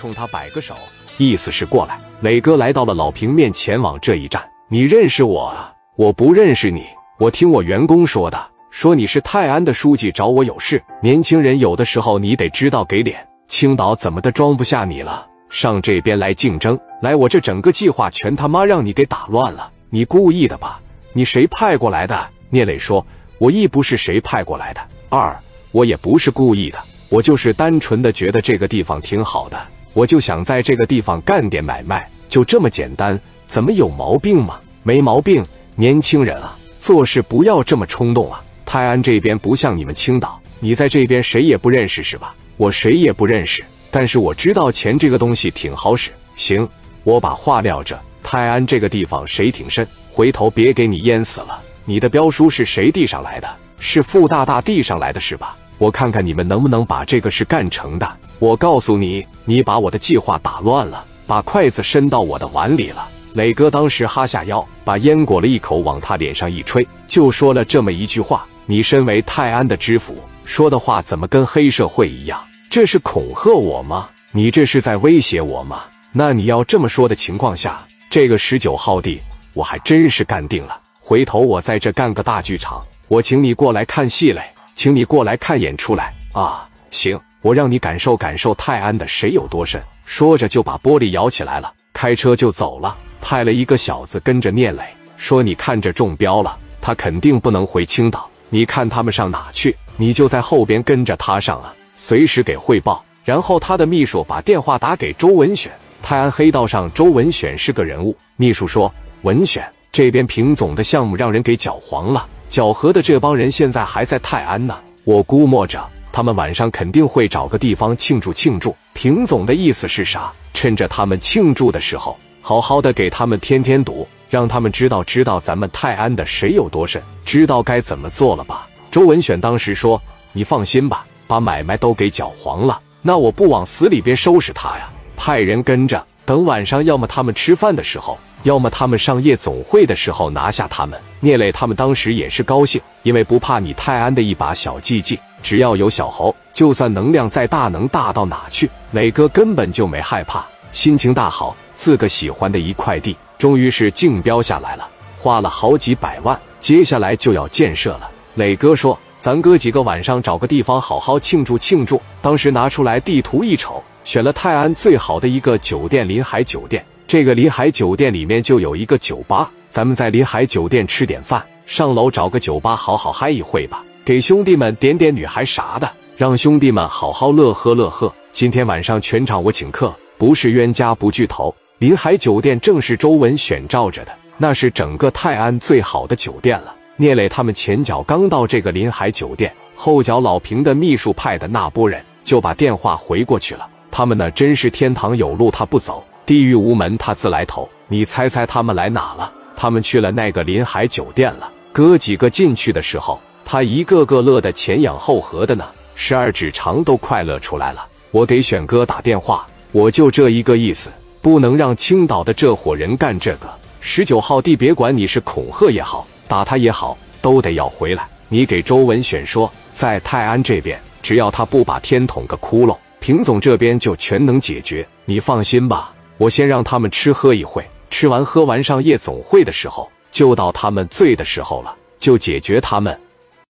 冲他摆个手，意思是过来。磊哥来到了老平面前，往这一站。你认识我啊？我不认识你。我听我员工说的，说你是泰安的书记，找我有事。年轻人有的时候你得知道给脸。青岛怎么的装不下你了？上这边来竞争，来我这整个计划全他妈让你给打乱了。你故意的吧？你谁派过来的？聂磊说：“我一不是谁派过来的，二我也不是故意的，我就是单纯的觉得这个地方挺好的，我就想在这个地方干点买卖，就这么简单。怎么有毛病吗？没毛病。年轻人啊，做事不要这么冲动啊。泰安这边不像你们青岛，你在这边谁也不认识是吧？我谁也不认识，但是我知道钱这个东西挺好使。行，我把话撂这。泰安这个地方谁挺深？回头别给你淹死了。你的标书是谁递上来的？是傅大大递上来的是吧？我看看你们能不能把这个事干成的。我告诉你，你把我的计划打乱了，把筷子伸到我的碗里了。磊哥当时哈下腰，把烟裹了一口，往他脸上一吹，就说了这么一句话：“你身为泰安的知府，说的话怎么跟黑社会一样？这是恐吓我吗？你这是在威胁我吗？那你要这么说的情况下，这个十九号地我还真是干定了。”回头我在这干个大剧场，我请你过来看戏来，请你过来看演出来啊！行，我让你感受感受泰安的谁有多深。说着就把玻璃摇起来了，开车就走了。派了一个小子跟着聂磊，说：“你看着中标了，他肯定不能回青岛。你看他们上哪去，你就在后边跟着他上啊，随时给汇报。”然后他的秘书把电话打给周文选，泰安黑道上周文选是个人物。秘书说：“文选。”这边平总的项目让人给搅黄了，搅和的这帮人现在还在泰安呢。我估摸着他们晚上肯定会找个地方庆祝庆祝。平总的意思是啥？趁着他们庆祝的时候，好好的给他们添添堵，让他们知道知道咱们泰安的谁有多深，知道该怎么做了吧？周文选当时说：“你放心吧，把买卖都给搅黄了，那我不往死里边收拾他呀，派人跟着，等晚上要么他们吃饭的时候。”要么他们上夜总会的时候拿下他们，聂磊他们当时也是高兴，因为不怕你泰安的一把小技技，只要有小猴，就算能量再大，能大到哪去？磊哥根本就没害怕，心情大好，自个喜欢的一块地，终于是竞标下来了，花了好几百万，接下来就要建设了。磊哥说：“咱哥几个晚上找个地方好好庆祝庆祝。”当时拿出来地图一瞅，选了泰安最好的一个酒店——临海酒店。这个临海酒店里面就有一个酒吧，咱们在临海酒店吃点饭，上楼找个酒吧好好嗨一会吧，给兄弟们点点女孩啥的，让兄弟们好好乐呵乐呵。今天晚上全场我请客，不是冤家不聚头。临海酒店正是周文选罩着的，那是整个泰安最好的酒店了。聂磊他们前脚刚到这个临海酒店，后脚老平的秘书派的那波人就把电话回过去了。他们呢，真是天堂有路他不走。地狱无门，他自来投。你猜猜他们来哪了？他们去了那个临海酒店了。哥几个进去的时候，他一个个乐得前仰后合的呢，十二指肠都快乐出来了。我给选哥打电话，我就这一个意思，不能让青岛的这伙人干这个。十九号地，别管你是恐吓也好，打他也好，都得要回来。你给周文选说，在泰安这边，只要他不把天捅个窟窿，平总这边就全能解决。你放心吧。我先让他们吃喝一会，吃完喝完上夜总会的时候，就到他们醉的时候了，就解决他们。